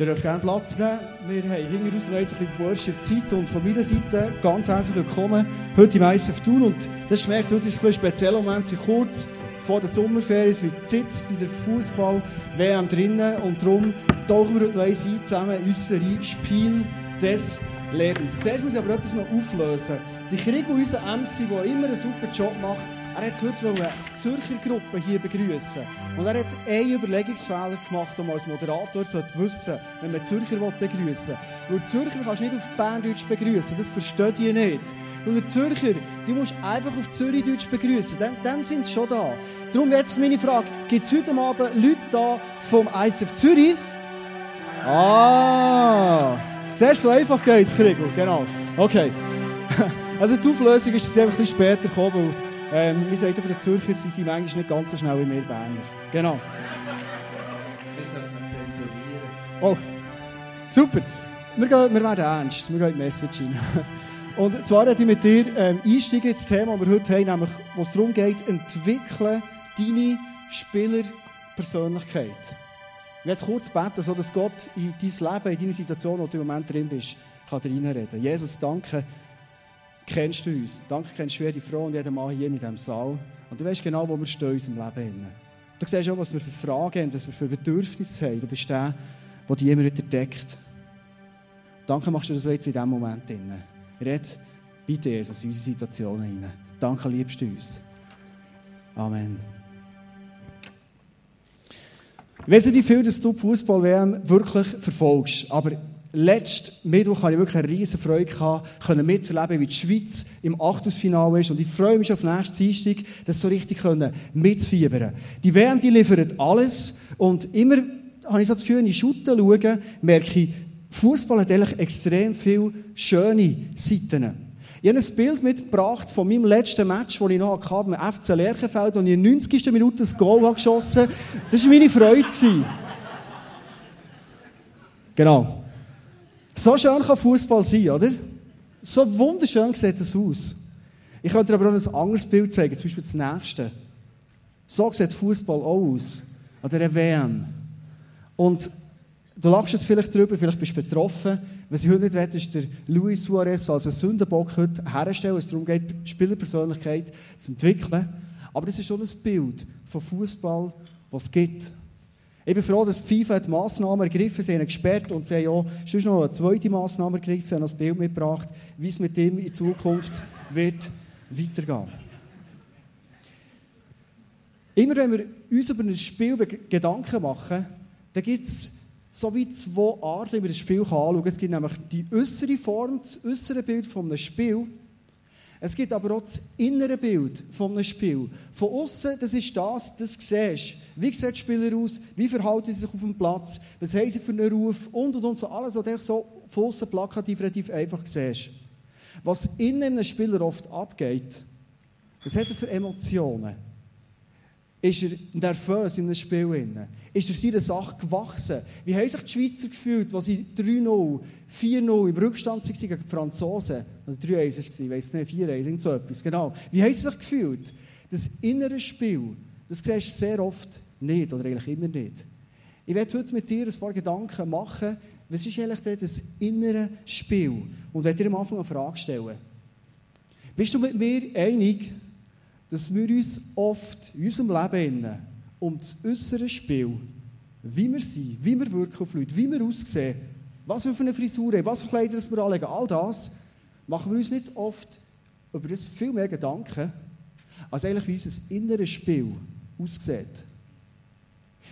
Ihr dürft gerne Platz nehmen. Wir haben hinter uns noch ein bisschen Worship-Zeit und von meiner Seite ganz herzlich willkommen heute im ISF Thun. Und das gemerkt, heute ist ein spezieller Moment, sie kurz vor der Sommerferien, wir sitzt in der Fußball-WM drinnen und darum tauchen wir heute noch ein zusammen in unsere Spiel des Lebens. Zuerst muss ich aber etwas noch auflösen. Die Krieg unser MC, der immer einen super Job macht, er hat heute eine Zürcher Gruppe hier begrüßen. Und er hat einen Überlegungsfehler gemacht, um als Moderator sollte wissen, wenn man Zürcher begrüßen will. Weil Zürcher kannst du nicht auf Berndeutsch begrüßen, das versteht ihr nicht. Weil die Zürcher, die musst du einfach auf Zürichdeutsch begrüßen, dann, dann sind sie schon da. Darum jetzt meine Frage, gibt es heute Abend Leute da vom ISF Zürich? Ah! Du, so einfach geht's, Kriegel, genau. Okay. Also die Auflösung ist jetzt einfach ein bisschen später gekommen, ähm, wir sagen von den Zürcher, sie sind manchmal nicht ganz so schnell wie wir Berner. Genau. Das sollte man zensurieren. Oh, super. Wir, gehen, wir werden ernst. Wir gehen in die Message rein. Und zwar werde ich mit dir ähm, einsteigen ins Thema, das wir heute haben, nämlich, wo es darum geht, entwickle deine Spielerpersönlichkeit. Ich werde kurz beten, so dass Gott in dein Leben, in deine Situation, wo du im Moment drin bist, kann reinreden. Jesus, danke, kennst du uns. Danke, kennst du jede Frau und jeden Mann hier in diesem Saal. Und du weißt genau, wo wir stehen in unserem Leben. Du siehst auch, was wir für Fragen haben, was wir für Bedürfnisse haben. Du bist der, der die immer wieder deckt. Danke, machst du das jetzt in diesem Moment. Red bitte, Jesus, in unsere Situationen hinein. Danke, liebst du uns. Amen. Ich weiss nicht, wie viel dass du die Fußball-WM wirklich verfolgst, aber letzten Mittwoch hatte ich wirklich eine riesige Freude gehabt, können mitzuerleben, wie die Schweiz im Achtelfinale ist. Und ich freue mich auf nächsten Dienstag, das so richtig können mitzufiebern. Die WM, die liefert alles. Und immer habe ich so das Gefühl, wenn ich Schutten schaue, merke ich, Fußball hat eigentlich extrem viele schöne Seiten. Ich habe ein Bild mitgebracht von meinem letzten Match, das ich noch hatte, mit FC Lerchenfeld, und ich in der 90. Minute ein Goal geschossen habe. Das war meine Freude. Genau. So schön kann Fußball sein, oder? So wunderschön sieht es aus. Ich könnte dir aber auch ein anderes Bild zeigen, zum Beispiel das nächste. So sieht Fußball auch aus. An dieser WM. Und du lachst jetzt vielleicht drüber, vielleicht bist du betroffen. Was ich heute nicht will, ist der Luis Suarez als einen Sündenbock heute herstellen, es darum geht, Spielerpersönlichkeit zu entwickeln. Aber das ist schon ein Bild von Fußball, was es gibt. Ich bin froh, dass die FIFA die Massnahmen ergriffen sie haben gesperrt und sie haben auch schon noch eine zweite Massnahme ergriffen und das Bild mitgebracht, wie es mit ihm in Zukunft wird weitergehen. Immer wenn wir uns über ein Spiel Gedanken machen, dann gibt es so wie zwei Arten, wie man das Spiel anschauen kann. Es gibt nämlich die äußere Form, das äußere Bild von einem Spiel. Es gibt aber auch das innere Bild von einem Spiel. Von außen, das ist das, das siehst Wie sehen die Spieler aus? Wie verhalten sie sich auf dem Platz? Was haben sie für einen Ruf? Und und und so. Alles, was du so außen plakativ relativ einfach siehst. Was innen einem Spieler oft abgeht, was hat er für Emotionen? Ist er nervös in einem Spiel? Ist er seiner Sache gewachsen? Wie haben sich die Schweizer gefühlt, als sie 3-0, 4-0 im Rückstand waren gegen die Franzosen? Oder 3-1 war es, ich weiss nicht, 4-1, irgend so etwas, genau. Wie haben sie sich gefühlt? Das innere Spiel, das siehst du sehr oft nicht, oder eigentlich immer nicht. Ich werde heute mit dir ein paar Gedanken machen, was ist eigentlich das innere Spiel? Und werde dir am Anfang eine Frage stellen. Bist du mit mir einig, dass wir uns oft in unserem Leben um das äußere Spiel, wie wir sind, wie wir wirken auf Leute, wie wir aussehen, was wir für eine Frisur haben, was für Kleider wir anlegen, all das, machen wir uns nicht oft über das viel mehr Gedanken, als eigentlich wie unser inneres Spiel aussieht.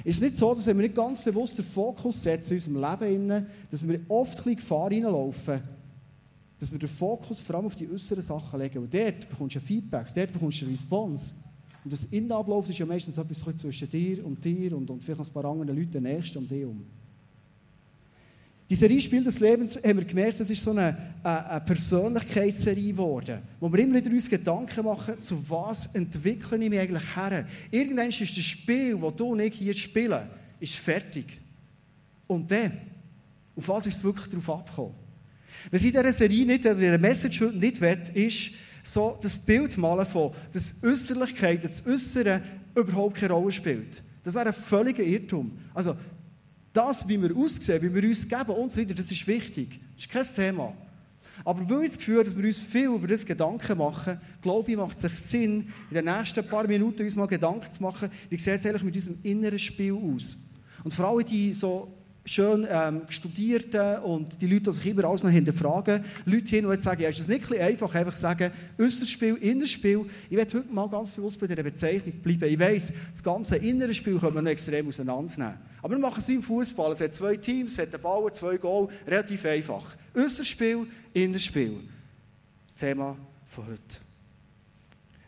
Ist nicht so, dass wenn wir nicht ganz bewusst den Fokus setzen in unserem Leben, dass wir oft ein Gefahr hineinlaufen, dass wir den Fokus vor allem auf die äußeren Sachen legen. Und dort bekommst du Feedbacks, dort bekommst du Response. Und das Innenablauf ist ja meistens etwas zwischen dir und dir und, und vielleicht noch ein paar anderen Leuten nächst um dich um. Die Serie Spiel des Lebens haben wir gemerkt, das ist so eine, eine, Persönlichkeitsserie geworden, wo wir immer wieder uns Gedanken machen, zu was entwickle ich mich eigentlich her. Irgendwann ist das Spiel, das du und ich hier spielen, ist fertig. Und dann, auf was ist es wirklich darauf abgekommen? Was ich in dieser Serie nicht, oder in dieser Message nicht will, ist, so das Bild malen von, dass Äußerlichkeit, das Äußere überhaupt keine Rolle spielt. Das wäre ein völliger Irrtum. Also, Das, wie wir aussehen, wie wir uns geben und so weiter, das ist wichtig. Das ist kein Thema. Aber weil ich das Gefühl dass wir uns viel über das Gedanken machen, glaube ich, macht es sich Sinn, in den nächsten paar Minuten uns mal Gedanken zu machen, wie sieht es eigentlich mit unserem inneren Spiel aus? Und vor allem die so schön ähm, Studierten und die Leute, die sich immer alles noch hinterfragen, Leute hin und jetzt sagen, ja, ist es nicht ein einfach, einfach sagen, äußeres Spiel, inneres Spiel. Ich werde heute mal ganz bewusst bei dieser Bezeichnung bleiben. Ich weiss, das ganze innere Spiel können wir noch extrem auseinandernehmen. Aber wir machen es im Fußball. Es hat zwei Teams, es hat einen Ball, zwei Goal, relativ einfach. Äußeres Spiel, inneres Spiel. Das Thema von heute.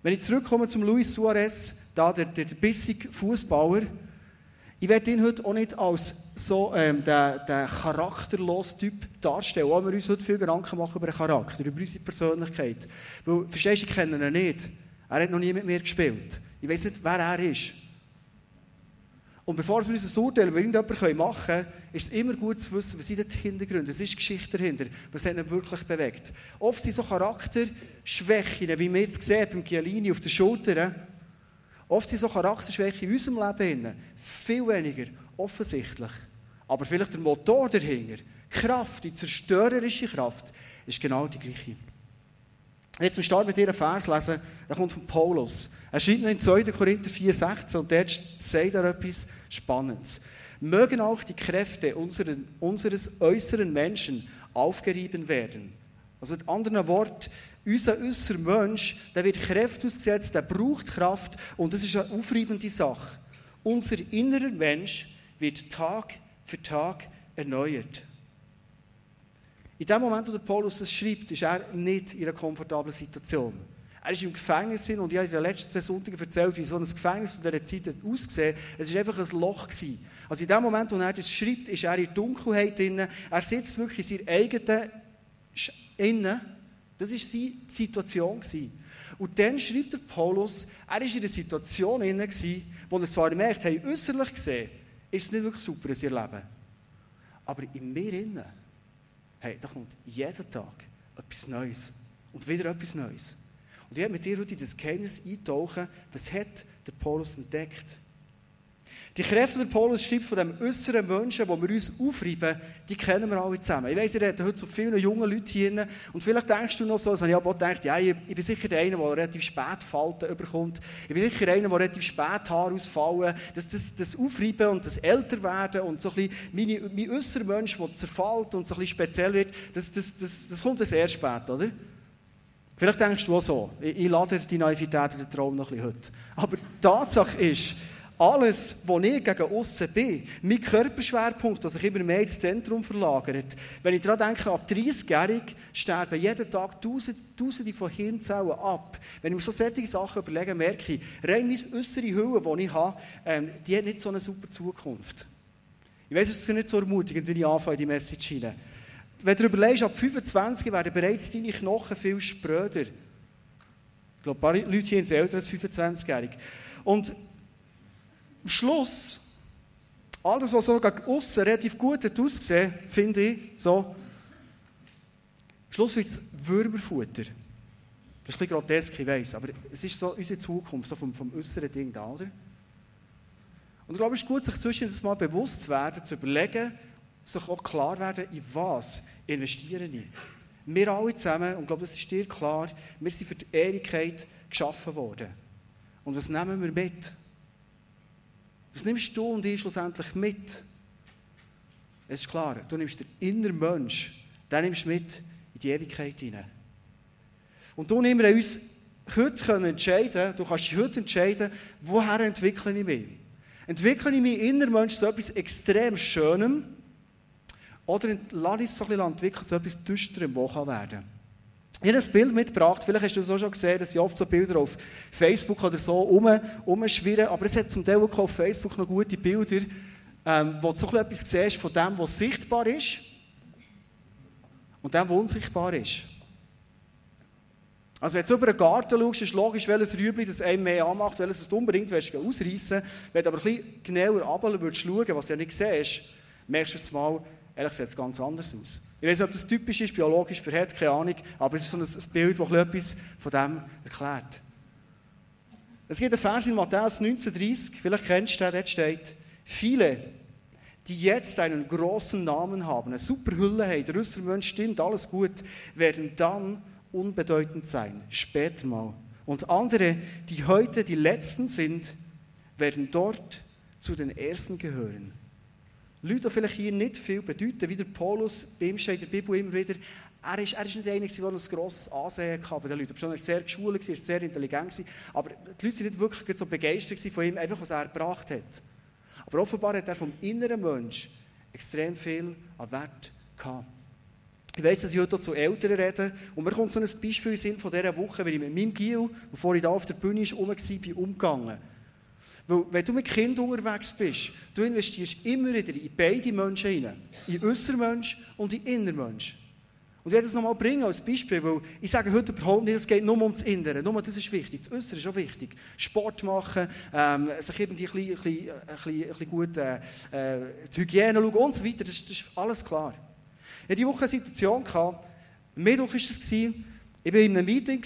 Wenn ich zurückkomme zum Luis Suarez, da der, der, bissige Fußballer, ich werde ihn heute auch nicht als so ähm, der, der charakterlose Typ darstellen, auch wir uns heute viel Gedanken machen über den Charakter, über unsere Persönlichkeit. Weil, verstehst du, ich kenne ihn nicht. Er hat noch nie mit mir gespielt. Ich weiß nicht, wer er ist. Und bevor wir uns ein Urteil über irgendjemanden machen können, ist es immer gut zu wissen, was sind die Hintergründe, was ist die Geschichte dahinter, was hat ihn wirklich bewegt. Oft sind so Charakterschwächen, wie man jetzt sieht beim Gialini auf den Schultern, Oft sind so Charakterschwächen in unserem Leben viel weniger offensichtlich. Aber vielleicht der Motor dahinter, die Kraft, die zerstörerische Kraft, ist genau die gleiche. Jetzt zum Start mit dir einen Vers lesen, der kommt von Paulus. Er schreibt in 2. Korinther 4,16 und dort sagt er etwas Spannendes. Mögen auch die Kräfte unseres äußeren Menschen aufgerieben werden. Also mit anderen Worten, unser äußerer Mensch, der wird Kräfte ausgesetzt, der braucht Kraft und das ist eine aufreibende Sache. Unser innerer Mensch wird Tag für Tag erneuert. In dem Moment, wo der Paulus das schreibt, ist er nicht in einer komfortablen Situation. Er ist im Gefängnis und ich habe in den letzten zwei Sonntagen erzählt, wie so ein Gefängnis in dieser Zeit ausgesehen Es war einfach ein Loch. Gewesen. Also in dem Moment, wo er das schreibt, ist er in der Dunkelheit drin. Er sitzt wirklich in seiner eigenen Innen das war seine Situation. Und dann schreibt der Paulus, er war in einer Situation, in wo er zwar merkt, hey, äußerlich gesehen, ist es nicht wirklich super in seinem Leben. Aber in mir innen, hey, da kommt jeden Tag etwas Neues. Und wieder etwas Neues. Und ich werde mit dir heute in das Geheimnis eintauchen, was hat der Paulus entdeckt? Die Kräfte, der Paulus schreibt von dem äußeren Menschen, wo wir uns aufreiben, die kennen wir alle zusammen. Ich weiss, ihr redet heute so viele junge Leute hier und vielleicht denkst du noch so, das habe ich auch gedacht, ja, ich, ich bin sicher der eine, der relativ spät Falten überkommt. Ich bin sicher einer, der relativ spät Haare ausfallen. Das, das, das Aufreiben und das Älterwerden und so ein bisschen meine, mein äußerer Mensch, der zerfällt und so ein bisschen speziell wird, das, das, das, das kommt sehr spät, oder? Vielleicht denkst du auch so, ich, ich lade die Naivität und den Traum noch ein bisschen heute. Aber die Tatsache ist, alles, wo ich gegen aussen bin, mein Körperschwerpunkt, der sich immer mehr ins Zentrum verlagert. Wenn ich daran denke, ab 30-jährig sterben jeden Tag Tausende, Tausende von Hirnzellen ab. Wenn ich mir so solche Sachen überlege, merke ich, rein meine äußere Hülle, die ich habe, ähm, die hat nicht so eine super Zukunft. Ich weiß, es ist nicht so ermutigend, wenn ich anfange, die Message hinein. Wenn du überlegst, ab 25 werden bereits deine Knochen viel spröder. Ich glaube, ein paar Leute hier sind älter als 25-jährig. Und am Schluss, alles, was so aussen relativ gut hat ausgesehen, finde ich, so, am Schluss wird es Würmerfutter. Das ist ein bisschen grotesk, ich weiss, aber es ist so unsere Zukunft, so vom, vom äußeren Ding da, oder? Und ich glaube, es ist gut, sich zwischen das mal bewusst zu werden, zu überlegen, sich auch klar werden, in was investiere ich. Wir alle zusammen, und ich glaube, das ist dir klar, wir sind für die Ehrlichkeit geschaffen worden. Und was nehmen wir mit? Was nimmst du und ich schlussendlich mit? Es ist klar, du nimmst den inneren Mensch, den nimmst du mit in die Ewigkeit hinein. Und du nimmst uns heute entscheiden, du kannst dich heute entscheiden, woher entwickle ich mich? Entwickle ich mich inneren Mensch zu etwas extrem Schönem oder lasse ich es so ein bisschen entwickeln zu etwas Düsterem, das werden kann? Ich habe ein Bild mitgebracht, vielleicht hast du es auch schon gesehen, dass ich oft so Bilder auf Facebook oder so um, umschwirren, aber es hat zum Teil auch auf Facebook noch gute Bilder, ähm, wo du so etwas siehst von dem, was sichtbar ist und dem, was unsichtbar ist. Also wenn du über einen Garten schaust, ist logisch, welches Rüebli das einem mehr anmacht, welches du unbedingt willst, ausreißen Wenn du aber ein bisschen genauer runter schauen, was du ja nicht siehst, merkst du es mal, Ehrlich sieht es ganz anders aus. Ich weiß nicht, ob das typisch ist, biologisch verhält, keine Ahnung, aber es ist so ein, Bild, das etwas von dem erklärt. Es gibt einen Vers in Matthäus 19,30, vielleicht kennst du den, dort steht, viele, die jetzt einen großen Namen haben, eine super Hülle haben, der äußere Mensch stimmt, alles gut, werden dann unbedeutend sein, später mal. Und andere, die heute die Letzten sind, werden dort zu den Ersten gehören. Leute, die vielleicht hier nicht viel bedeuten, wie der Paulus, bei ihm steht in der Bibel immer wieder, er ist, er ist nicht einer, der ein grosses Ansehen hatte bei den Leuten. Er war sehr geschult, er war sehr intelligent, aber die Leute waren nicht wirklich so begeistert von ihm, einfach was er gebracht hat. Aber offenbar hat er vom inneren Mensch extrem viel an Wert gehabt. Ich weiss, dass ich heute zu Eltern rede. Und mir kommt so ein Beispiel in Sinn von dieser Woche, wenn ich mit meinem Gil, bevor ich da auf der Bühne war, bin, umgegangen. Weil, wenn du mit Kindern unterwegs bist, du investierst immer wieder in beide Menschen hinein. In den äußeren Mensch und in den inneren Mensch. Und ich werde das nochmal bringen als Beispiel, weil ich sage heute überhaupt nicht, es geht nur um das Innere, nur das ist wichtig, das Äußere ist auch wichtig. Sport machen, ähm, sich irgendwie bisschen, ein bisschen, ein bisschen, ein bisschen gut äh, äh, die Hygiene schauen und so weiter, das, das ist alles klar. Ich hatte diese Woche eine Situation, gehabt, Mittwoch war das, ich war in einem Meeting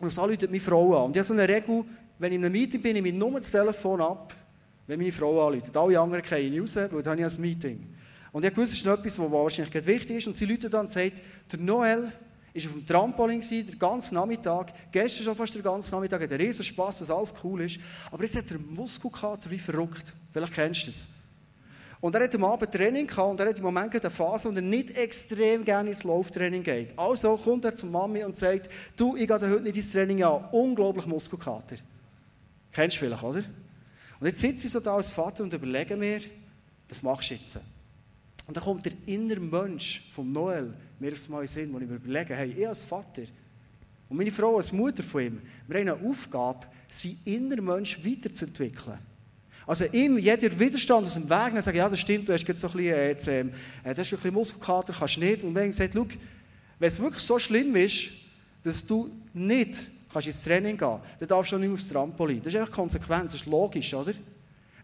und es anruft meine Frau an. Und ich habe so eine Regel, wenn ich in einem Meeting bin, ich nur das Telefon ab, wenn meine Frau anruft. Alle anderen gehen raus, weil dann habe ich ein Meeting. Und ich wusste, es ist etwas, was wahrscheinlich wichtig ist. Und sie Leute dann und sagt, der Noel war auf dem Trampolin den ganzen Nachmittag. Gestern schon fast den ganzen Nachmittag. Hat riesen Spass, dass alles cool ist. Aber jetzt hat er Muskelkater wie verrückt. Vielleicht kennst du das. Und er hat am Abend Training gehabt und er hat im Moment eine Phase, wo er nicht extrem gerne ins Lauftraining geht. Also kommt er zur Mami und sagt, du, ich gehe heute nicht ins Training an. Unglaublich Muskelkater. Kennst du vielleicht, oder? Und jetzt sitze ich so da als Vater und überlege mir, was machst du jetzt? Und dann kommt der innere Mensch von Noel mir aufs Mal in Sinn, wo ich mir überlege, hey, ich als Vater und meine Frau als Mutter von ihm, wir haben eine Aufgabe, seinen inneren Mensch weiterzuentwickeln. Also ihm jeder Widerstand aus dem Weg, dann sagen, ja, das stimmt, du hast jetzt so ein bisschen, äh, jetzt, ähm, äh, das ist ein bisschen Muskelkater, kannst nicht. Und wenn ich gesagt, schau, wenn es wirklich so schlimm ist, dass du nicht kannst ins Training gehen, dann darfst du nicht aufs Trampolin. Das ist einfach Konsequenz, das ist logisch, oder?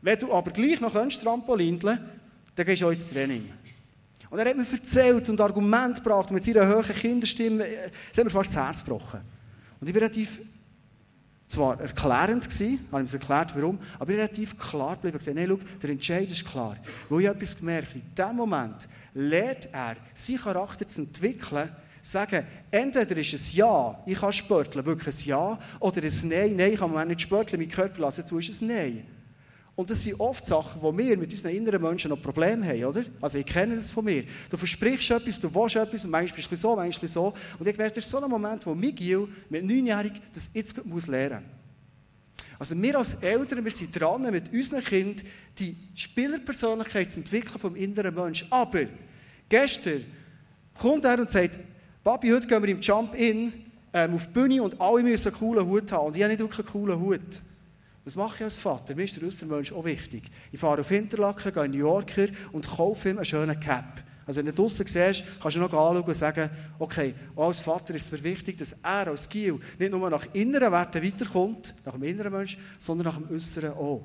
Wenn du aber gleich noch Trampolin dann gehst du auch ins Training. Und er hat mir erzählt und Argumente gebracht mit seiner hohen Kinderstimme. Es hat mir fast das Herz gebrochen. Und ich war relativ, zwar erklärend gewesen, habe ihm erklärt, warum, aber ich relativ klar geblieben gesagt, nein, schau, der Entscheid ist klar. Weil ich etwas gemerkt in dem Moment lernt er, seinen Charakter zu entwickeln, sagen, entweder ist es Ja, ich kann spörteln, wirklich ein Ja, oder ein Nein, nein, ich kann nicht spörteln, mein Körper lassen, dazu ist es Nein. Und das sind oft Sachen, wo wir mit unseren inneren Menschen noch Probleme haben, oder? Also ich kenne das von mir. Du versprichst etwas, du willst etwas und manchmal bist du so, manchmal so. Und ich merke, das ist so ein Moment, wo Miguel mit neunjährig das jetzt muss lernen muss. Also wir als Eltern, wir sind dran, mit unseren Kindern die Spielerpersönlichkeit zu entwickeln vom inneren Menschen. Aber gestern kommt er und sagt, Papi, heute gehen wir im Jump-In ähm, auf die Bühne und alle müssen einen coolen Hut haben. Und ich habe nicht wirklich einen coolen Hut. Was mache ich als Vater? Mir ist der Aussermensch auch wichtig. Ich fahre auf Interlaken, gehe in New Yorker und kaufe ihm einen schönen Cap. Also wenn du draußen siehst, kannst du noch anschauen und sagen, okay, als Vater ist es mir wichtig, dass er als Giel nicht nur nach inneren Werten weiterkommt, nach dem inneren Mensch, sondern nach dem äußeren auch.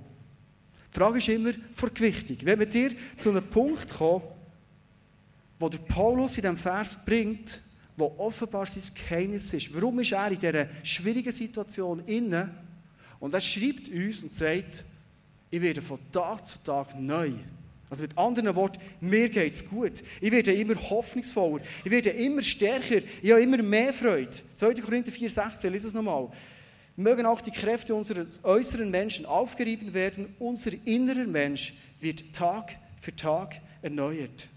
Die Frage ist immer vor Gewichtung. Wenn wir dir zu einem Punkt kommen, wo der Paulus in diesem Vers bringt, wo offenbar sein Geheimnis ist. Warum ist er in dieser schwierigen Situation innen? Und er schreibt uns und sagt, ich werde von Tag zu Tag neu. Also mit anderen Worten, mir geht es gut. Ich werde immer hoffnungsvoller. Ich werde immer stärker. Ich habe immer mehr Freude. 2. Korinther 4, 16, lies es nochmal. Mögen auch die Kräfte unseres äußeren Menschen aufgerieben werden. Unser innerer Mensch wird Tag für Tag erneuert.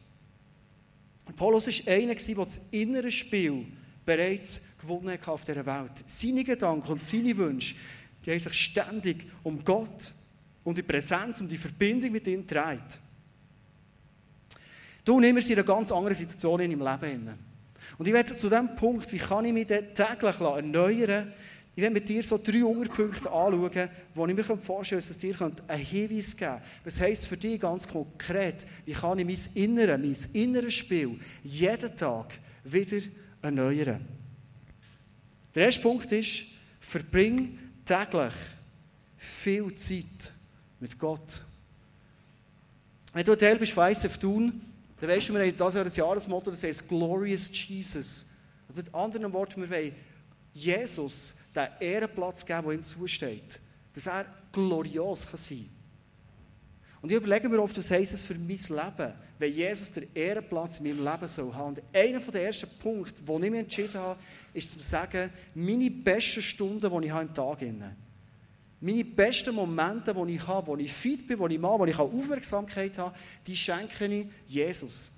Paulus war einer, der das innere Spiel bereits gewonnen hat auf dieser Welt. Seine Gedanken und seine Wünsche die haben sich ständig um Gott, um die Präsenz, um die Verbindung mit ihm gedreht. Du nimmst in einer ganz anderen Situation in deinem Leben. Und ich werde zu dem Punkt, wie kann ich mich täglich erneuern, ich werde mit dir so drei Unterpunkte anschauen, wo ich mir vorstellen kann, dass es dir einen Hinweis geben könnte. Was heisst für dich ganz konkret, wie kann ich mein Inneres, mein inneres Spiel jeden Tag wieder erneuern? Der erste Punkt ist, verbring täglich viel Zeit mit Gott. Wenn du Teil bist von ISF Thun, dann weißt du, wir haben das Jahr ein Jahresmotto, das heißt Glorious Jesus. Also mit anderen Worten, wir wollen Jesus den Ehrenplatz geben, der ihm zusteht. Dass er glorios kann sein Und ich überlege mir oft, was heisst es für mein Leben, wenn Jesus den Ehrenplatz in meinem Leben soll haben. Und einer der ersten Punkte, wo ich mich entschieden habe, ist zu sagen, meine besten Stunden, die ich habe im Tag habe, meine besten Momente, die ich habe, wo ich fit bin, wo ich mache, wo ich Aufmerksamkeit habe, die schenke ich Jesus.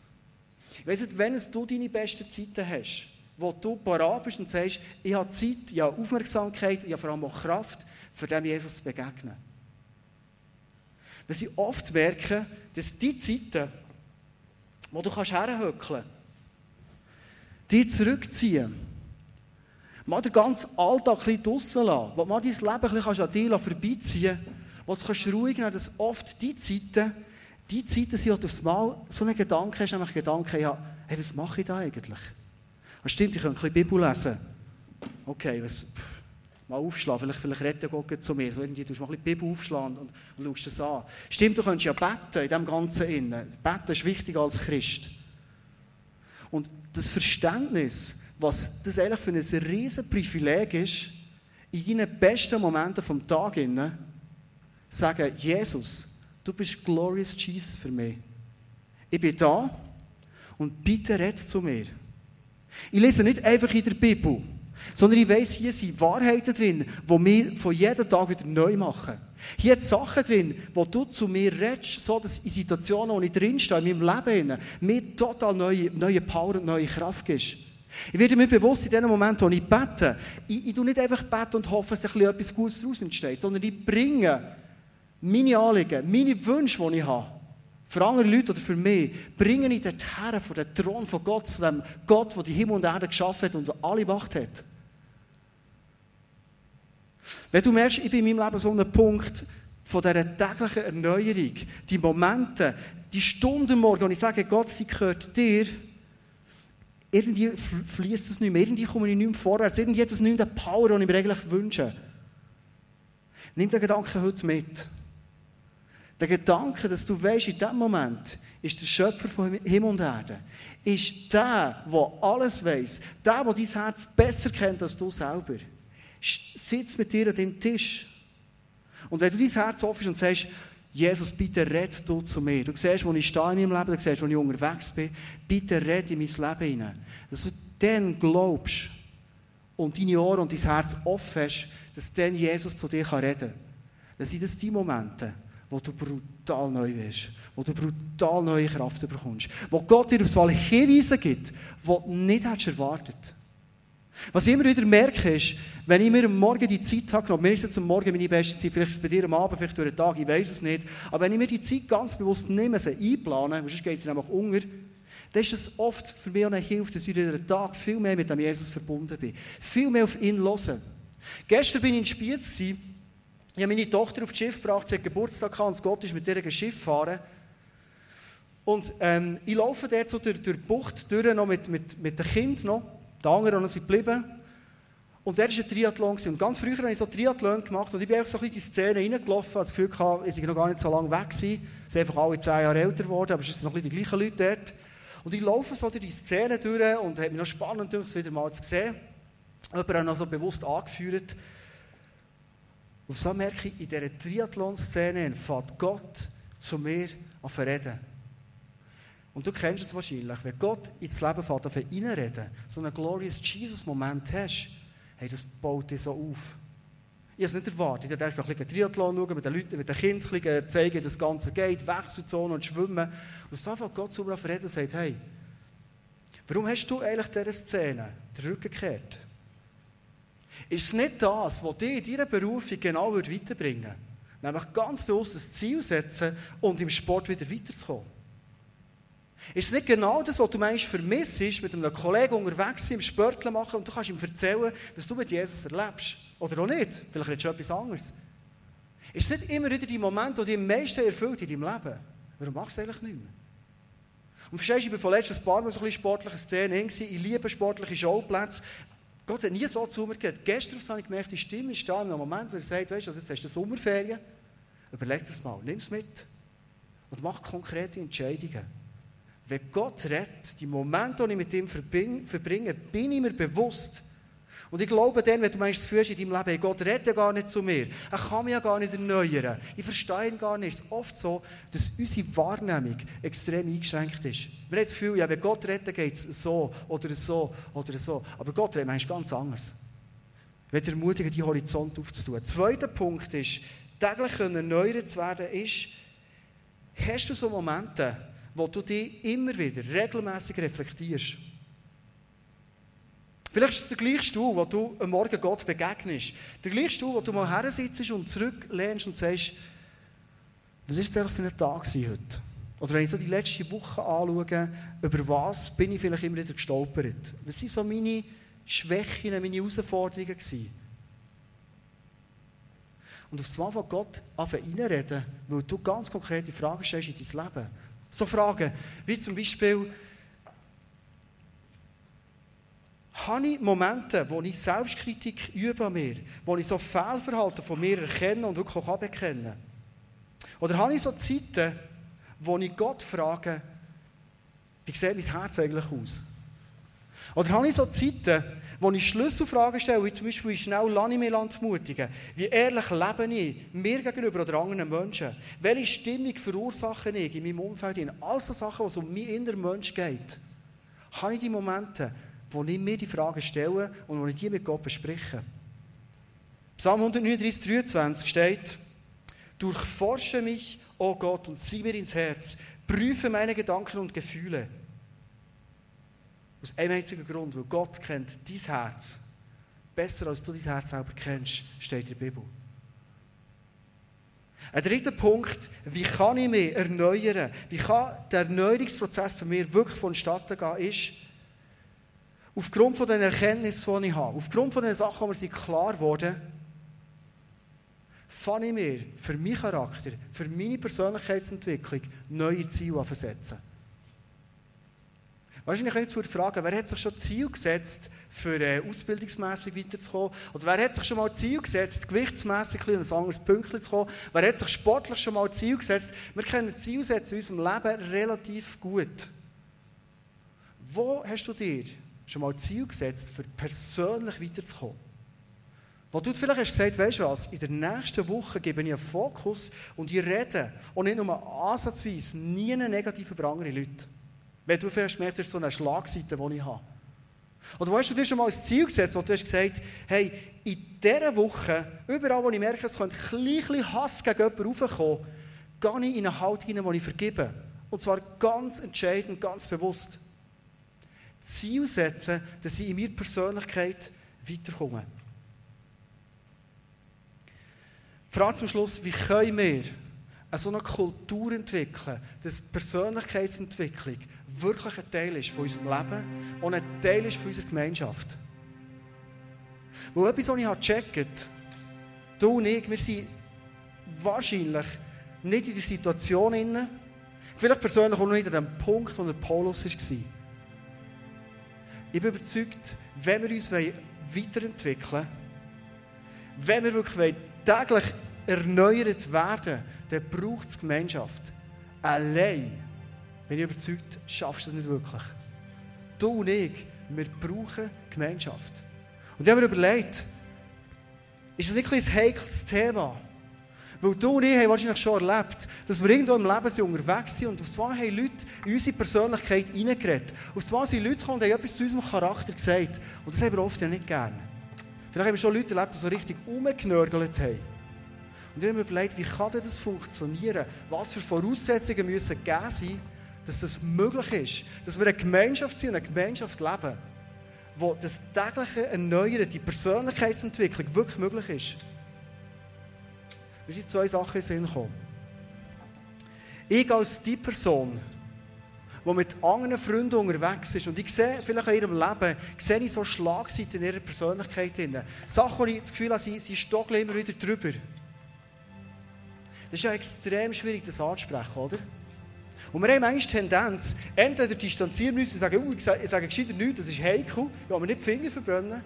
Weiss nicht, wenn du deine besten Zeiten hast, wo du parat bist und sagst, ich habe Zeit, ich habe Aufmerksamkeit, ich habe vor allem auch Kraft, für dem Jesus zu begegnen. Dass ich oft merke, dass die Zeiten, wo du kannst herhöckeln die zurückziehen, mal den ganzen Alltag ein bisschen draussen lassen, wo mal dein Leben ein bisschen an dir vorbeiziehen kannst, wo du kannst ruhig nehmen dass oft die Zeiten, die Zeiten sind, wo du aufs Mal so einen Gedanken hast, nämlich Gedanken, ja, hey, was mache ich da eigentlich? Und stimmt, ich könnte ein bisschen Bibel lesen. Okay, was, pff, mal aufschlagen, vielleicht, vielleicht redet Gott zu mir. So irgendwie, musst mal ein bisschen Bibel aufschlagen und, und schaust es an. Stimmt, du könntest ja beten in dem Ganzen innen. Beten ist wichtiger als Christ. Und das Verständnis, was das eigentlich für ein riesen Privileg ist, in deinen besten Momenten vom Tag innen, sagen, Jesus, du bist glorious Jesus für mich. Ich bin da und bitte red zu mir. Ich lese nicht einfach in der Bibel, sondern ich weiss, hier sind Wahrheiten drin, die wir von jedem Tag wieder neu machen. Hier sind Sachen drin, wo du zu mir redest, so dass in Situationen, wo ich drinstehe, in meinem Leben, mir total neue, neue Power und neue Kraft gibst. Ich werde mir bewusst in dem Moment, wo ich bete, ich, ich tue nicht einfach beten und hoffe, dass etwas Gutes daraus entsteht, sondern ich bringe meine Anliegen, meine Wünsche, die ich habe, für andere Leute oder für mich, bringe ich dorthin, vor den Thron von Gott, zu dem Gott, der die Himmel und Erde geschaffen hat und alle Macht hat. Wenn du merkst, ich bin in meinem Leben so ein Punkt von dieser täglichen Erneuerung, die Momente, die Stunden morgen, und ich sage, Gott, sie gehört dir, irgendwie fließt es nicht mehr, irgendwie komme ich nicht mehr vorwärts, irgendwie hat es nicht mehr den Power, den ich mir eigentlich wünsche. Nimm den Gedanken heute mit. Der Gedanke, dass du weißt, in diesem Moment ist der Schöpfer von Himmel und Erde, ist der, der alles weiß, der, der dein Herz besser kennt als du selber, sitzt mit dir an dem Tisch. Und wenn du dein Herz offen und sagst, Jesus, bitte red du zu mir. Du siehst, wo ich stehe in meinem Leben, du siehst, wo ich unterwegs bin. Bitte red in mein Leben hinein. Dass du dann glaubst und deine Ohren und dein Herz offen hast, dass dann Jesus zu dir reden kann. Das sind das die Momente, wo du brutal neu wirst, wo du brutal neue Kraft bekommst, wo Gott dir aufs Mal Hinweise gibt, die du nicht hättest erwartet Was ich immer wieder merke, ist, wenn ich mir am Morgen die Zeit habe genommen, mir ist jetzt am Morgen meine beste Zeit, vielleicht ist es bei dir am Abend, vielleicht durch den Tag, ich weiß es nicht, aber wenn ich mir die Zeit ganz bewusst nehme, sie einplane, sonst geht sie nämlich unter, dann ist es oft für mich eine Hilfe, dass ich durch den Tag viel mehr mit dem Jesus verbunden bin. Viel mehr auf ihn hören. Gestern bin ich in Spiez, ich habe meine Tochter auf das Schiff gebracht, sie hat Geburtstag gehabt und Gott ist mit ihr Schiff fahren. Und ähm, ich laufe dort so durch, durch die Bucht durch, noch mit, mit, mit dem Kind noch. Die anderen sind geblieben. Und der war ein Triathlon. Und ganz früher habe ich so Triathlon gemacht und ich bin einfach so ein bisschen in die Szene reingelaufen, habe das Gefühl gehabt, ich sei noch gar nicht so lange weg. Sie sind einfach alle zehn Jahre älter geworden, aber es sind noch ein bisschen die gleichen Leute dort. Und ich laufe so durch die Szene durch und habe mich noch spannend durch es wieder mal zu sehen. Jemand hat noch so bewusst angeführt. Und so merke ich, in dieser Triathlon-Szene fährt Gott zu mir auf reden. Und du kennst es wahrscheinlich, wenn Gott ins Leben fährt, auf reinreden, so einen Glorious Jesus-Moment hast, hey, das baut dich so auf. Ich habe es nicht erwartet. Ich dachte, ich ein Triathlon schauen, mit den Leuten, mit den Kindern zeigen, wie das Ganze geht, Wechselzone und Schwimmen. Und so fängt Gott zu mir auf reden und sagt, hey, warum hast du eigentlich dieser Szene den Rücken gekehrt? Ist es nicht das, was dich in deiner Berufung genau weiterbringen würde. Nämlich ganz bewusst ein Ziel setzen und im Sport wieder weiterzukommen. Ist es nicht genau das, was du manchmal vermisst, mit einem Kollegen unterwegs sein, im Sportler machen und du kannst ihm erzählen, was du mit Jesus erlebst? Oder auch nicht. Vielleicht redest du etwas anderes. Ist es nicht immer wieder die Momente, die dich am meisten erfüllt in deinem Leben? Warum machst du es eigentlich nicht mehr? Und verstehst du, ich bin von letztes Paar Mal so ein sportliche Szene Ich liebe sportliche Showplätze. Gott hat nie so zu mir geredet. Gestern habe ich gemerkt, die Stimme ist da in einem Moment, wo er sagt, weißt du, also jetzt hast du Sommerferien, überleg das mal, nimm es mit und mach konkrete Entscheidungen. Wenn Gott redet, die Momente, die ich mit ihm verbringe, bin ich mir bewusst, Und ich glaube dann, wenn du meinst, das Gefühl in deinem Leben, Gott redet gar nicht zu mir, er kann mich ja gar nicht erneuern, ich verstehe ihn gar nicht, es ist oft so, dass unsere Wahrnehmung extrem eingeschränkt ist. Wir haben das Gefühl, ja, wenn Gott redet, geht es so oder so oder so. Aber Gott redet manchmal ganz anders. Ich möchte ermutigen, die Horizont aufzutun. Zweiter Punkt ist, täglich erneuert zu werden, ist, hast du so Momente, wo du dich immer wieder regelmäßig reflektierst. Vielleicht ist es der gleiche Stuhl, wo du am Morgen Gott begegnest. Der gleiche Stuhl, wo du mal her sitzt und zurücklehnst und sagst, was war jetzt eigentlich für ein Tag heute? Oder wenn ich so die letzte Woche anschaue, über was bin ich vielleicht immer wieder gestolpert? Was waren so meine Schwächen, meine Herausforderungen gewesen? Und aufs Mal von Gott reinreden, weil du ganz konkrete Fragen stellst in dein Leben. So Fragen, wie zum Beispiel, habe ich Momente, wo ich Selbstkritik übe an mir, wo ich so Fehlverhalten von mir erkenne und wirklich auch kann? Oder habe ich so Zeiten, wo ich Gott frage, wie sieht mein Herz eigentlich aus? Oder habe ich so Zeiten, wo ich Schlüsselfragen stelle, wie zum Beispiel, wie schnell lasse ich mich entmutigen? Wie ehrlich lebe ich mir gegenüber oder anderen Menschen? Welche Stimmung verursache ich in meinem Umfeld? All so Sachen, was um meinen inneren Mensch geht. Habe ich die Momente, wo ich mir die Fragen stelle und wo ich die mit Gott bespreche. Psalm 139, 23 steht, Durchforsche mich, o oh Gott, und sieh mir ins Herz. Prüfe meine Gedanken und Gefühle. Aus einem einzigen Grund, weil Gott kennt dein Herz besser, als du dein Herz selber kennst, steht in der Bibel. Ein dritter Punkt, wie kann ich mich erneuern? Wie kann der Erneuerungsprozess bei mir wirklich vonstatten gehen, ist, aufgrund von den Erkenntnissen, die ich habe, aufgrund von den Sachen, die mir klar geworden fange ich mir für meinen Charakter, für meine Persönlichkeitsentwicklung neue Ziele setzen. Wahrscheinlich können jetzt fragen, wer hat sich schon Ziel gesetzt, für äh, ausbildungsmässig weiterzukommen? Oder wer hat sich schon mal Ziel gesetzt, gewichtsmässig in ein anderes Pünktchen zu kommen? Wer hat sich sportlich schon mal Ziel gesetzt? Wir kennen Zielsätze in unserem Leben relativ gut. Wo hast du dir schon mal Ziel gesetzt, für persönlich weiterzukommen? Wo du vielleicht hast gesagt, weißt du was, in der nächsten Woche gebe ich einen Fokus und ich rede und nicht nur ansatzweise nie negativ über andere Leute. Wenn du vielleicht merkst, das ist so eine Schlagseite, die ich habe. Oder wo hast du dir schon mal ein Ziel gesetzt, wo du hast gesagt, hey, in dieser Woche, überall wo ich merke, es könnte ein bisschen Hass gegen jemanden raufkommen, gehe ich in eine Haltung hinein, die ich vergebe. Und zwar ganz entscheidend, ganz bewusst. Ziel setzen, dass ich in meiner Persönlichkeit weiterkomme. Frage zum Schluss, wie können wir eine so eine Kultur entwickeln, dass Persönlichkeitsentwicklung wirklich ein Teil ist von unserem Leben und ein Teil ist von unserer Gemeinschaft. Weil etwas, was ich gecheckt, du und ich, wir sind wahrscheinlich nicht in der Situation vielleicht persönlich auch noch nicht an dem Punkt, wo der Paulus war. Ich bin überzeugt, wenn wir uns weiterentwickeln wollen, wenn wir wirklich täglich erneuert werden, dann braucht es Gemeinschaft. Allein, bin ich überzeugt, schaffst du das nicht wirklich. Du und ich, wir brauchen Gemeinschaft. Und ich habe mir überlegt, ist das nicht ein heikles Thema? Weil du und ich haben wahrscheinlich schon erlebt, dass wir irgendwo im Leben sind unterwegs sind und auf einmal haben Leute in unsere Persönlichkeit hineingeredet. Auf einmal sind Leute gekommen und haben etwas zu unserem Charakter gesagt. Und das haben wir oft ja nicht gerne. Vielleicht haben wir schon Leute erlebt, die so richtig umgenörgelt haben. Und ich habe mir überlegt, wie kann das funktionieren? Was für Voraussetzungen müssen gegeben sein, dass das möglich ist? Dass wir eine Gemeinschaft sind und eine Gemeinschaft leben, wo das tägliche Erneuern, die Persönlichkeitsentwicklung wirklich möglich ist. Wir sind zwei Sachen in Sinn gekommen. Ich als die Person, die mit anderen Freunden unterwegs ist. Und ich sehe vielleicht in ihrem Leben, sehe ich so Schlagseiten in ihrer Persönlichkeit drin. Sachen, wo ich das Gefühl habe, sie, sie stockeln immer wieder drüber. Das ist ja extrem schwierig, das anzusprechen, oder? Und wir haben manchmal die Tendenz, entweder distanzieren uns und sagen, oh, ich sage gescheiter nichts, das ist heikel, ich will mir nicht die Finger verbrennen.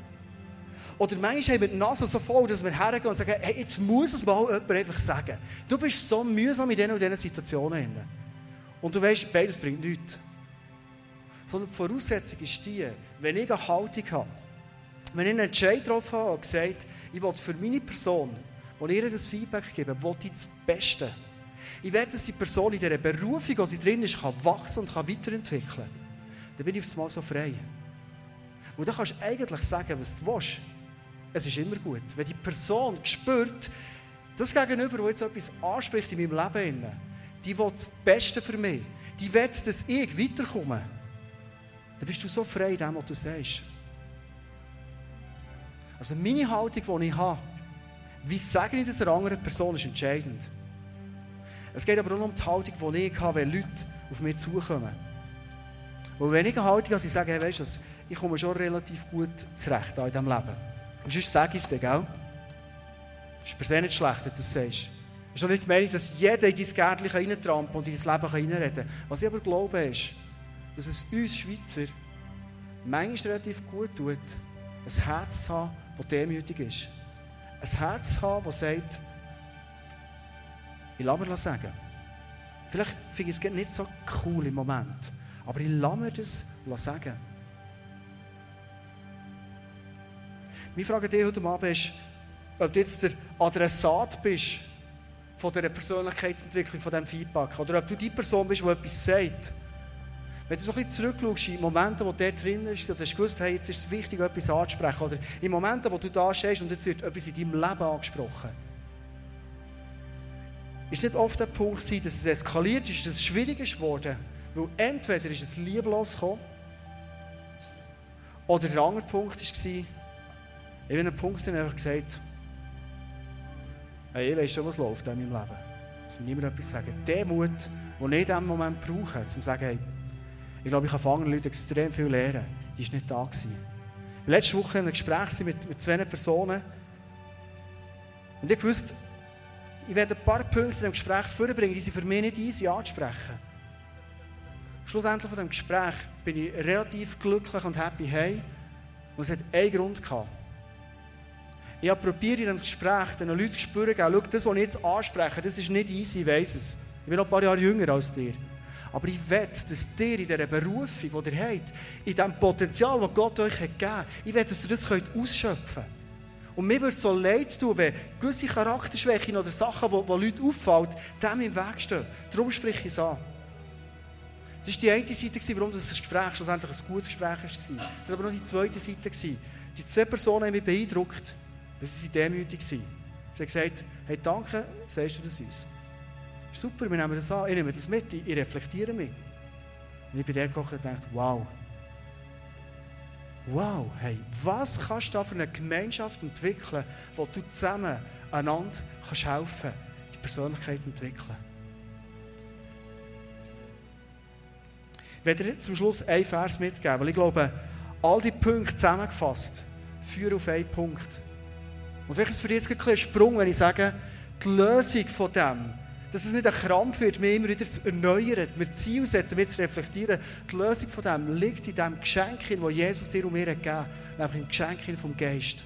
Oder manchmal haben wir die Nase so voll, dass wir hergehen und sagen, hey, jetzt muss es mal jemand einfach sagen. Du bist so mühsam in diesen und diesen Situationen. Und du weißt, beides bringt nichts. Sondern die Voraussetzung ist die, wenn ich eine Haltung habe, wenn ich einen Entscheid getroffen habe und gesagt, ich will für meine Person, die ihr das Feedback geben, will ich das Beste. Ich will, dass die Person in dieser Berufung, wo sie drin ist, kann wachsen und kann weiterentwickeln Dann bin ich aufs Mal so frei. Und dann kannst du eigentlich sagen, was du willst. Es ist immer gut. Wenn die Person spürt, das Gegenüber, das jetzt etwas anspricht in meinem Leben, die will das Beste für mich. Die will, dass ich weiterkomme. Dann bist du so frei in dem, was du sagst. Also meine Haltung, die ich habe, wie sage ich das der anderen Person, ist entscheidend. Es geht aber auch um die Haltung, die ich habe, wenn Leute auf mich zukommen. Und wenn ich eine Haltung habe, ich sage, hey, weißt du, ich komme schon relativ gut zurecht in diesem Leben. Und sonst sage ich es dir, gell? Ist per se nicht schlecht, dass du das sagst. Es ist auch nicht die Meinung, dass jeder in dein Gärtchen reintrampeln und in dein Leben reinreden kann. Was ich aber glaube, ist, dass es uns Schweizer manchmal relativ gut tut, ein Herz zu haben, das demütig ist. Ein Herz zu haben, das sagt, ich lasse mir sagen. Vielleicht finde ich es nicht so cool im Moment, aber ich lasse mir das sagen. Meine Frage dir heute Abend ist, ob du jetzt der Adressat bist von dieser Persönlichkeitsentwicklung, von diesem Feedback, oder ob du die Person bist, die etwas sagt. Wenn du so ein bisschen zurückschaust, in Momenten, wo der drin ist, und du hast gewusst, hey, jetzt ist es wichtig, etwas anzusprechen, oder in Momenten, wo du da stehst und jetzt wird etwas in deinem Leben angesprochen. Ist nicht oft der Punkt dass es eskaliert ist, dass es schwierig ist geworden, weil entweder ist es lieblos gekommen, oder der andere Punkt war, ich bin an einem Punkt einfach gesagt, hey, ich weiß schon, was läuft in meinem Leben. Dass mir niemand etwas sagen. Der Mut, den ich in diesem Moment brauche, um zu sagen, hey, ich glaube, ich kann von anderen Leuten extrem viel lernen, die war nicht da. Gewesen. Letzte Woche in einem Gespräch mit, mit zwei Personen. Und ich wusste, ich werde ein paar Punkte in dem Gespräch vorbringen, die sind für mich nicht easy anzusprechen. Schlussendlich von dem Gespräch bin ich relativ glücklich und happy hey. Und es hat einen Grund gehabt. Ich habe probiert, in dem Gespräch den Leuten zu spüren, schau, das, was ich jetzt anspreche, das ist nicht easy, ich weiss es. Ich bin noch ein paar Jahre jünger als dir. Aber ich will, dass dir in dieser Berufung, die ihr habt, in diesem Potenzial, das Gott euch hat gegeben hat, ich will, dass ihr das könnt ausschöpfen könnt. Und mir würde es so leid tun, wenn gewisse Charakterschwächen oder Sachen, die, die Leuten auffallen, dem im Weg stehen. Darum spreche ich es an. Das war die eine Seite, warum das Gespräch schlussendlich ein gutes Gespräch war. Das war aber noch die zweite Seite. Die zwei Personen haben mich beeindruckt. Weil sie demütig. Sie haben gesagt, hey, danke, sagst du das uns. Super, wir nehmen das an, ich nehme das mit, ich reflektiere mich. Und ich bin der gekocht und dachte, wow. Wow, hey, was kannst du da für eine Gemeinschaft entwickeln, wo du zusammen einander kannst helfen die Persönlichkeit entwickeln? Ich werde zum Schluss einen Vers mitgeben, weil ich glaube, all die Punkte zusammengefasst führen auf einen Punkt. Und vielleicht ist es für dich jetzt ein Sprung, wenn ich sage, die Lösung von dem, dass es nicht ein Krampf wird, mir immer wieder zu erneuern, mir Ziel setzen, mir zu reflektieren. Die Lösung von dem liegt in dem Geschenk, das Jesus dir und mir gegeben hat, nämlich im Geschenk vom Geist.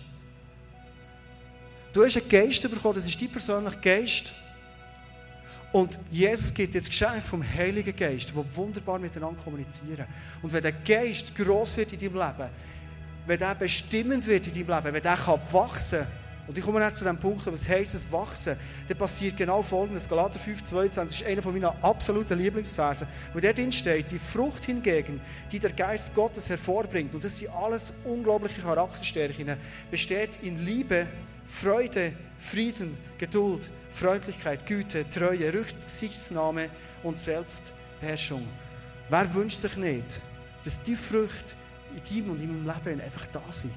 Du hast einen Geist bekommen, das ist dein persönlicher Geist. Und Jesus gibt dir das Geschenk vom Heiligen Geist, der wunderbar miteinander kommunizieren. Und wenn der Geist gross wird in deinem Leben, wenn der bestimmend wird in deinem Leben, wenn der wachsen kann, und ich komme jetzt zu dem Punkt, was heisst es wachsen, dann passiert genau Folgendes. Galater 5, 22 ist einer meiner absoluten Lieblingsversen, wo der drin steht, die Frucht hingegen, die der Geist Gottes hervorbringt, und das sind alles unglaubliche Charakterstärken, besteht in Liebe, Freude, Frieden, Geduld, Freundlichkeit, Güte, Treue, Rücksichtsnahme und Selbstbeherrschung. Wer wünscht sich nicht, dass die Früchte in deinem und in meinem Leben einfach da sind?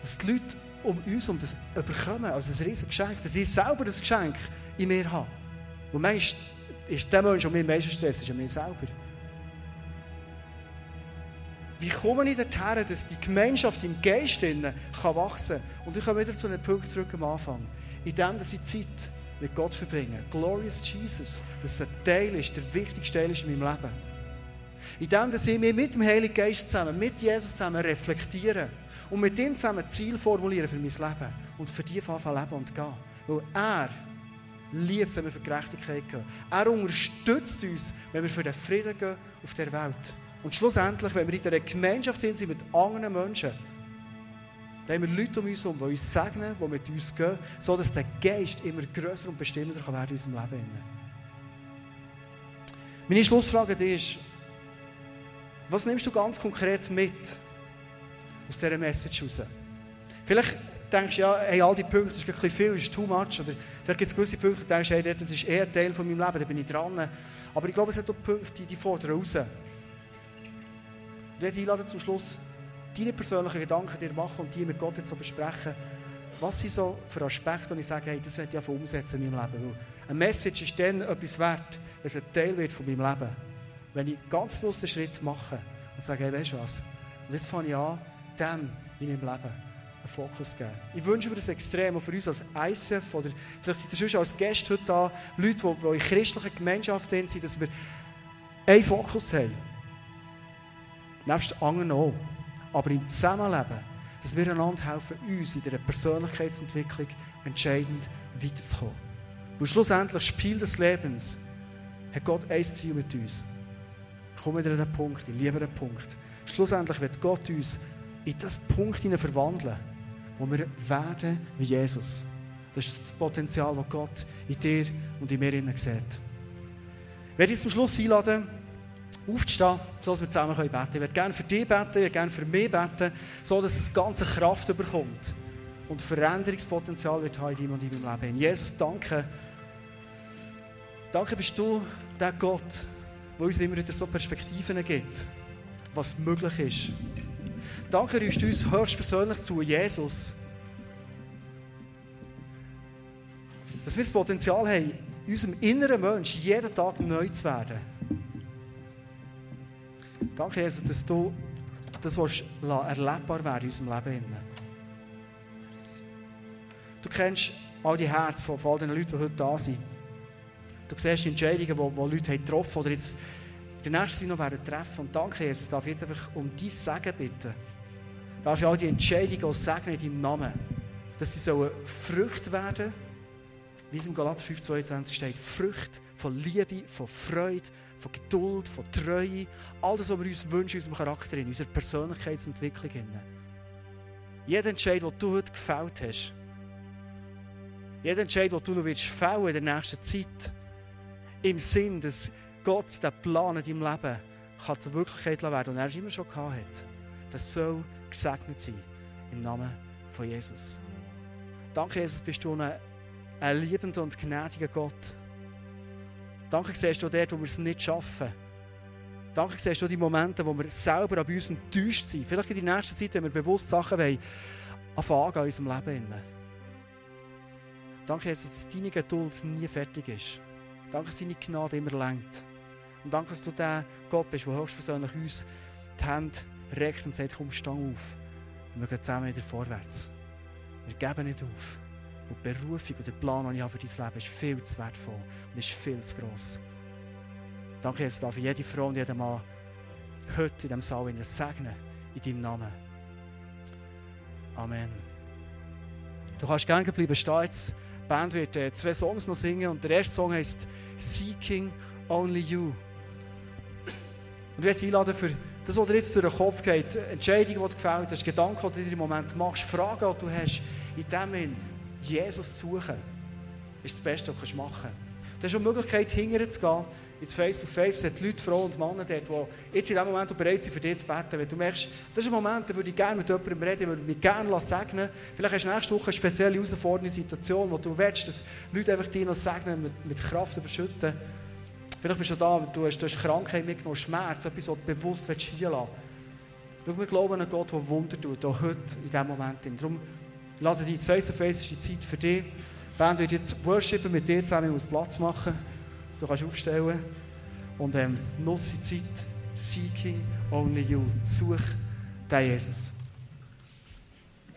Dass die Leute um uns um das bekommen, als ein riesiges Geschenk, dass ich selber das Geschenk in mir habe. Und meist ist der Mensch, der mir am meisten Stress ist, an mir selber. Wie komme ich dorthin, dass die Gemeinschaft im Geist kann wachsen kann? Und ich komme wieder zu einem Punkt zurück am Anfang. In dem, dass ich Zeit mit Gott verbringe. Glorious Jesus, dass es ein Teil ist, der wichtigste Teil ist in meinem Leben. In dem, dass ich mich mit dem Heiligen Geist zusammen, mit Jesus zusammen reflektiere und mit ihm zusammen Ziel formulieren für mein Leben und für die von leben und gehen. Weil er liebt wenn wir für Gerechtigkeit gehen. Er unterstützt uns, wenn wir für den Frieden gehen auf der Welt. Und schlussendlich, wenn wir in einer Gemeinschaft sind mit anderen Menschen, Da haben wir Leute um uns herum, die uns segnen, die mit uns gehen, so dass der Geist immer grösser und bestimmender kann werden in unserem Leben. Meine Schlussfrage ist, was nimmst du ganz konkret mit aus dieser Message raus? Vielleicht denkst du, ja, hey, all die Punkte, das ist ein bisschen viel, das ist too much. Oder vielleicht gibt es gewisse Punkte, die denkst, hey, das ist eher Teil von meinem Leben, da bin ich dran. Aber ich glaube, es hat auch Punkte, die fordern raus. Ich werde einladen zum Schluss, deine persönlichen Gedanken dir machen und die mit Gott jetzt so besprechen. Was sind so für Aspekte, und ich sage, hey, das werde ich einfach umsetzen in meinem Leben. Weil eine Message ist dann etwas wert, wenn es ein Teil wird von meinem Leben. Wenn ich ganz bewusst einen Schritt mache und sage, hey, weißt du was? Und jetzt fange ich an, dem in meinem Leben einen Fokus geben. Ich wünsche mir das extrem, auch für uns als ICF oder vielleicht seid ihr schon als Gäste heute da, Leute, die, die in christlichen Gemeinschaften sind, dass wir einen Fokus haben. Nebst anderen auch. Aber im Zusammenleben, dass wir einander helfen, uns in dieser Persönlichkeitsentwicklung entscheidend weiterzukommen. Und schlussendlich, Spiel des Lebens, hat Gott ein Ziel mit uns. Ich komme wieder an den Punkt, ich liebe den Punkt. Schlussendlich wird Gott uns in das Punkt verwandeln, wo wir werden wie Jesus. Das ist das Potenzial, das Gott in dir und in mir sieht. Ich werde jetzt zum Schluss einladen, aufzustehen, so dass wir zusammen beten können. Ich würde gerne für dich beten, ich gerne für mich beten, so dass es ganze Kraft bekommt und Veränderungspotenzial wird haben in deinem und in Leben. Jesus, danke. Danke bist du der Gott, der uns immer wieder so Perspektiven gibt, was möglich ist. Danke du uns höchstpersönlich zu, Jesus. Dass wir das Potenzial haben, in unserem inneren Mensch jeden Tag neu zu werden. Danke, Jesus, dass du das erlebbar werden in unserem Leben. Du kennst all die Herzen von, all den Leuten, die heute da sind. Du siehst die Entscheidungen, die, die Leute haben getroffen oder jetzt in der nächsten Zeit noch werden treffen. Und danke, Jesus, darf ich jetzt einfach um dein Segen bitten. Darf ich all die Entscheidungen auch segnen in deinem Namen, dass sie sollen Frucht werden, wie es im Galater 5,22 steht. Frucht von Liebe, von Freude, von Geduld, von Treue. All das, was wir uns wünschen in unserem Charakter, in unserer Persönlichkeitsentwicklung. Jeder Entscheid, den du heute gefällt hast, jeder Entscheid, den du noch willst fällen in der nächsten Zeit, im Sinn, dass Gott den Plan in deinem Leben kann zur Wirklichkeit werden und er es immer schon gehabt hat, das soll gesegnet sein im Namen von Jesus. Danke, Jesus, bist du ein, ein liebender und gnädiger Gott. Danke, siehst du dort, wo wir es nicht schaffen. Danke, siehst du die Momente, wo wir selber an uns enttäuscht sind. Vielleicht in der nächsten Zeit, wenn wir bewusst Sachen anfangen in unserem Leben. Danke, Jesus, dass deine Geduld nie fertig ist. Danke, dass deine Gnade immer lenkt. Und danke, dass du der Gott bist, der höchstpersönlich uns die Hände regt und sagt, komm, stang auf. Und wir gehen zusammen wieder vorwärts. Wir geben nicht auf. Und die Berufung und der Plan, den ich habe für dein Leben, ist viel zu wertvoll und ist viel zu gross. Danke, Jesus, für jede Frau und jeden Mann heute in diesem Saal segnen in deinem Namen. Amen. Du kannst gerne bleiben stehen. Jetzt. Die Band wird äh, zwei Songs noch singen und der erste Song heißt Seeking Only You. Und ich werde einladen für das, was dir jetzt durch den Kopf geht, Entscheidungen, die dir gefällt hast, Gedanken, die du im Moment machst, Fragen, die du hast, in dem hin, Jesus zu suchen, ist das Beste, was du machen kannst. Du hast auch die Möglichkeit, hinterher zu gehen, ins Face-to-Face, es Leute, Frauen und Männer dort, die jetzt in dem Moment bereit sind, für dich zu beten. Wenn du merkst, das ist ein Moment, da würde ich gerne mit jemandem reden, würde mich gerne segnen Vielleicht hast du nächste Woche eine spezielle, herausfordernde Situation, wo du willst, dass Leute einfach dich noch segnen, mit, mit Kraft überschütten. Vielleicht bist du da, du hast, du hast Krankheit mitgenommen, Schmerz, etwas, was du bewusst hier lassen Schau, wir glauben an Gott, der Wunder tut, auch heute, in diesem Moment. Darum lade dich Face-to-Face, ist die Zeit für dich. Die Band wird jetzt worshipen mit dir zusammen, muss Platz machen, dass du kannst aufstellen Und ähm, nutze die Zeit, seeking only you. Such den Jesus.